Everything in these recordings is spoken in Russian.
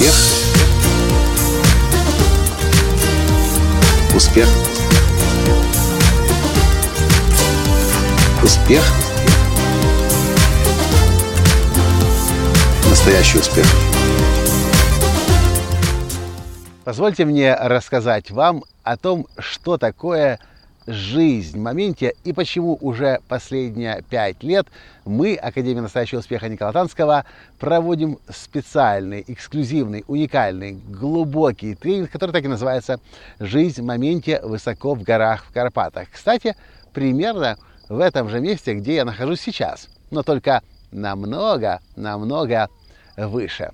Успех. Успех. Успех. Настоящий успех. Позвольте мне рассказать вам о том, что такое жизнь в моменте и почему уже последние пять лет мы, Академия настоящего успеха Никола Танского, проводим специальный, эксклюзивный, уникальный, глубокий тренинг, который так и называется «Жизнь в моменте высоко в горах в Карпатах». Кстати, примерно в этом же месте, где я нахожусь сейчас, но только намного, намного выше.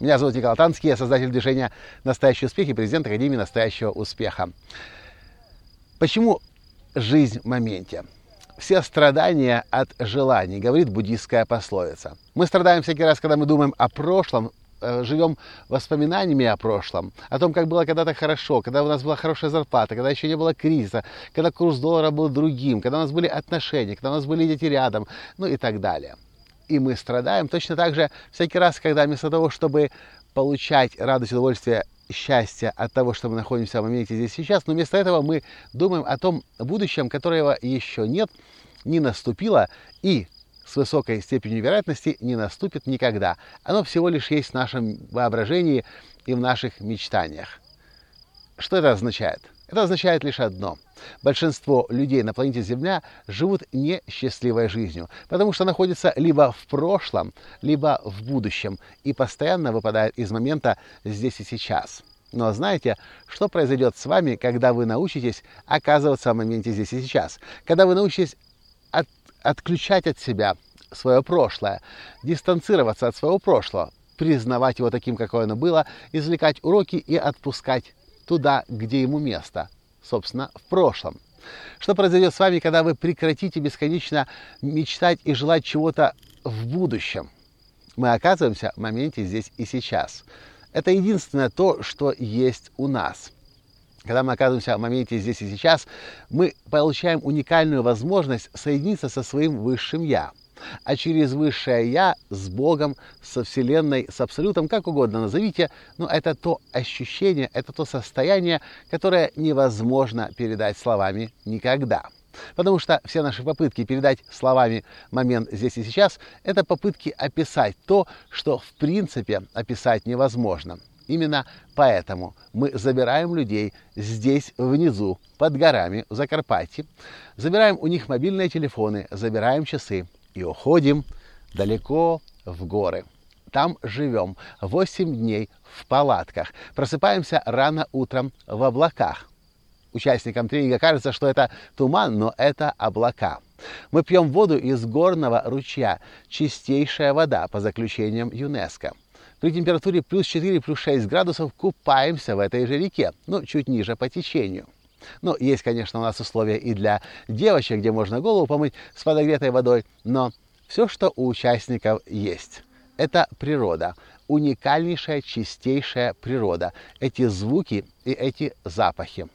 Меня зовут Николай Танский, я создатель движения «Настоящий успех» и президент Академии настоящего успеха. Почему жизнь в моменте? Все страдания от желаний, говорит буддийская пословица. Мы страдаем всякий раз, когда мы думаем о прошлом, э, живем воспоминаниями о прошлом, о том, как было когда-то хорошо, когда у нас была хорошая зарплата, когда еще не было кризиса, когда курс доллара был другим, когда у нас были отношения, когда у нас были дети рядом, ну и так далее и мы страдаем. Точно так же всякий раз, когда вместо того, чтобы получать радость, удовольствие, счастье от того, что мы находимся в моменте здесь сейчас, но вместо этого мы думаем о том будущем, которого еще нет, не наступило и с высокой степенью вероятности не наступит никогда. Оно всего лишь есть в нашем воображении и в наших мечтаниях. Что это означает? Это означает лишь одно. Большинство людей на планете Земля живут несчастливой жизнью, потому что находятся либо в прошлом, либо в будущем и постоянно выпадают из момента здесь и сейчас. Но знаете, что произойдет с вами, когда вы научитесь оказываться в моменте здесь и сейчас? Когда вы научитесь от, отключать от себя свое прошлое, дистанцироваться от своего прошлого, признавать его таким, какое оно было, извлекать уроки и отпускать туда, где ему место, собственно, в прошлом. Что произойдет с вами, когда вы прекратите бесконечно мечтать и желать чего-то в будущем? Мы оказываемся в моменте здесь и сейчас. Это единственное то, что есть у нас. Когда мы оказываемся в моменте здесь и сейчас, мы получаем уникальную возможность соединиться со своим высшим Я – а через высшее Я с Богом, со Вселенной, с Абсолютом, как угодно назовите, но это то ощущение, это то состояние, которое невозможно передать словами никогда. Потому что все наши попытки передать словами момент здесь и сейчас – это попытки описать то, что в принципе описать невозможно. Именно поэтому мы забираем людей здесь, внизу, под горами, в Закарпатье, забираем у них мобильные телефоны, забираем часы, и уходим далеко в горы. Там живем 8 дней в палатках. Просыпаемся рано утром в облаках. Участникам тренинга кажется, что это туман, но это облака. Мы пьем воду из горного ручья, чистейшая вода по заключениям ЮНЕСКО. При температуре плюс 4, плюс 6 градусов купаемся в этой же реке, ну, чуть ниже по течению. Ну, есть, конечно, у нас условия и для девочек, где можно голову помыть с подогретой водой, но все, что у участников есть, это природа, уникальнейшая, чистейшая природа, эти звуки и эти запахи.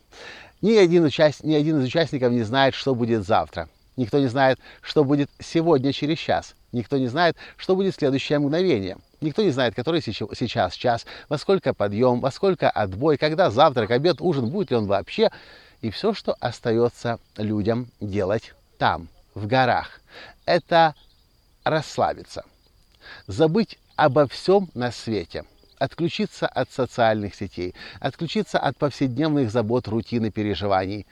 Ни один, участ... Ни один из участников не знает, что будет завтра. Никто не знает, что будет сегодня через час. Никто не знает, что будет следующее мгновение. Никто не знает, который сейчас час, во сколько подъем, во сколько отбой, когда завтрак, обед, ужин, будет ли он вообще. И все, что остается людям делать там, в горах, это расслабиться, забыть обо всем на свете, отключиться от социальных сетей, отключиться от повседневных забот, рутины, переживаний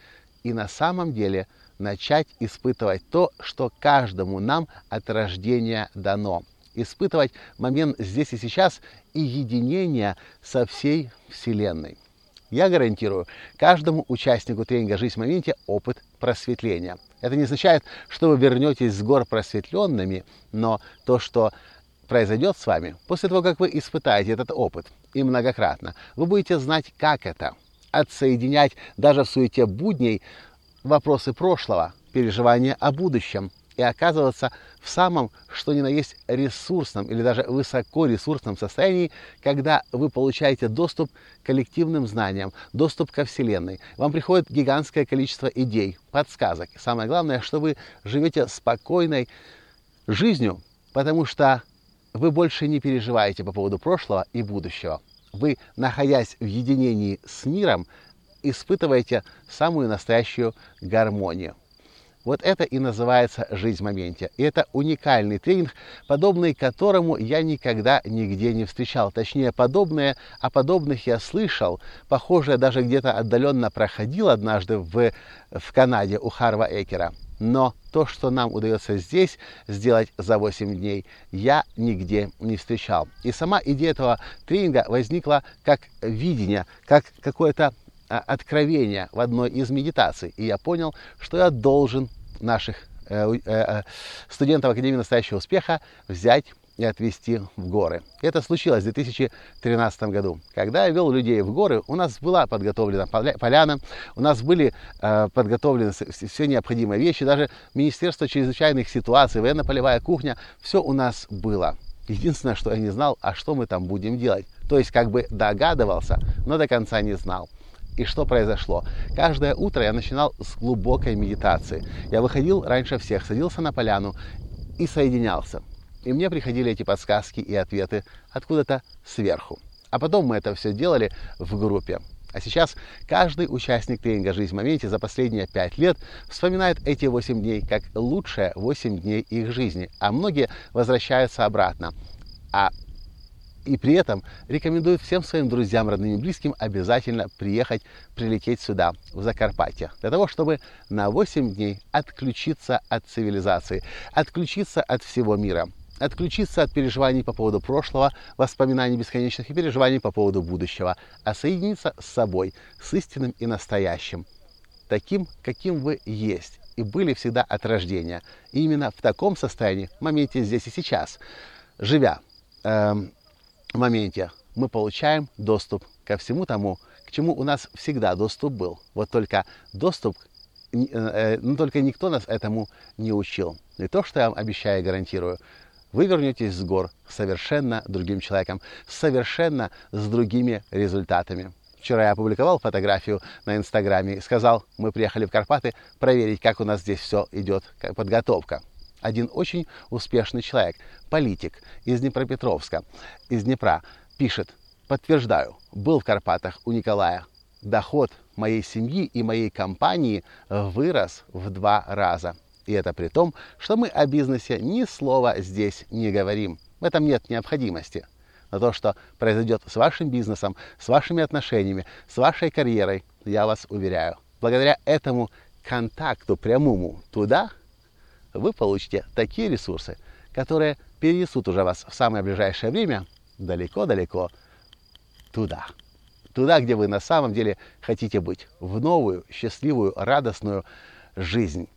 и на самом деле начать испытывать то, что каждому нам от рождения дано – испытывать момент здесь и сейчас и единение со всей Вселенной. Я гарантирую каждому участнику тренинга «Жизнь в моменте» опыт просветления. Это не означает, что вы вернетесь с гор просветленными, но то, что произойдет с вами после того, как вы испытаете этот опыт, и многократно, вы будете знать, как это. Отсоединять даже в суете будней вопросы прошлого, переживания о будущем, и оказываться в самом, что ни на есть, ресурсном или даже высокоресурсном состоянии, когда вы получаете доступ к коллективным знаниям, доступ ко Вселенной. Вам приходит гигантское количество идей, подсказок. Самое главное, что вы живете спокойной жизнью, потому что вы больше не переживаете по поводу прошлого и будущего. Вы, находясь в единении с миром, испытываете самую настоящую гармонию. Вот это и называется жизнь в моменте. И это уникальный тренинг, подобный которому я никогда нигде не встречал. Точнее, подобное, о подобных я слышал. Похожее даже где-то отдаленно проходил однажды в, в Канаде у Харва Экера. Но то, что нам удается здесь сделать за 8 дней, я нигде не встречал. И сама идея этого тренинга возникла как видение, как какое-то а, откровение в одной из медитаций. И я понял, что я должен наших э, э, э, студентов Академии настоящего успеха взять и отвезти в горы. Это случилось в 2013 году. Когда я вел людей в горы, у нас была подготовлена поляна, у нас были э, подготовлены все необходимые вещи, даже Министерство чрезвычайных ситуаций, военно-полевая кухня, все у нас было. Единственное, что я не знал, а что мы там будем делать. То есть как бы догадывался, но до конца не знал. И что произошло? Каждое утро я начинал с глубокой медитации. Я выходил раньше всех, садился на поляну и соединялся. И мне приходили эти подсказки и ответы откуда-то сверху. А потом мы это все делали в группе. А сейчас каждый участник тренинга «Жизнь в моменте» за последние пять лет вспоминает эти восемь дней как лучшие восемь дней их жизни, а многие возвращаются обратно. А и при этом рекомендует всем своим друзьям, родным и близким обязательно приехать, прилететь сюда, в Закарпатье, для того, чтобы на 8 дней отключиться от цивилизации, отключиться от всего мира, отключиться от переживаний по поводу прошлого, воспоминаний бесконечных и переживаний по поводу будущего, а соединиться с собой, с истинным и настоящим, таким, каким вы есть и были всегда от рождения. И именно в таком состоянии, в моменте здесь и сейчас, живя эм, в моменте, мы получаем доступ ко всему тому, к чему у нас всегда доступ был. Вот только доступ, э, э, ну только никто нас этому не учил. И то, что я вам обещаю и гарантирую, вы вернетесь с гор совершенно другим человеком, совершенно с другими результатами. Вчера я опубликовал фотографию на Инстаграме и сказал, мы приехали в Карпаты проверить, как у нас здесь все идет, подготовка. Один очень успешный человек, политик из Днепропетровска, из Днепра, пишет, подтверждаю, был в Карпатах у Николая. Доход моей семьи и моей компании вырос в два раза. И это при том, что мы о бизнесе ни слова здесь не говорим. В этом нет необходимости. Но то, что произойдет с вашим бизнесом, с вашими отношениями, с вашей карьерой, я вас уверяю, благодаря этому контакту прямому туда вы получите такие ресурсы, которые перенесут уже вас в самое ближайшее время далеко-далеко туда. Туда, где вы на самом деле хотите быть. В новую, счастливую, радостную жизнь,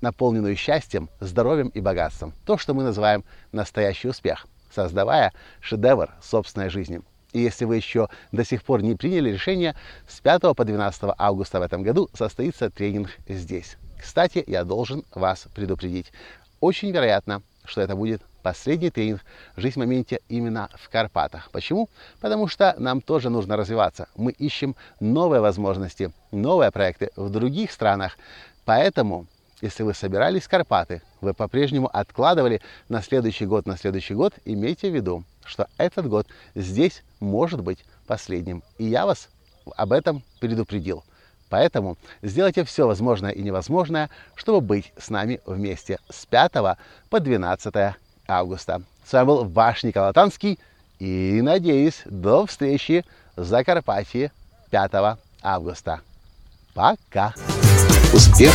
наполненную счастьем, здоровьем и богатством. То, что мы называем настоящий успех, создавая шедевр собственной жизни. И если вы еще до сих пор не приняли решение, с 5 по 12 августа в этом году состоится тренинг здесь. Кстати, я должен вас предупредить. Очень вероятно, что это будет последний тренинг «Жизнь в моменте» именно в Карпатах. Почему? Потому что нам тоже нужно развиваться. Мы ищем новые возможности, новые проекты в других странах. Поэтому, если вы собирались в Карпаты, вы по-прежнему откладывали на следующий год, на следующий год, имейте в виду, что этот год здесь может быть последним. И я вас об этом предупредил. Поэтому сделайте все возможное и невозможное, чтобы быть с нами вместе с 5 по 12 августа. С вами был ваш Николай Танский и, надеюсь, до встречи в Закарпатье 5 августа. Пока! Успех!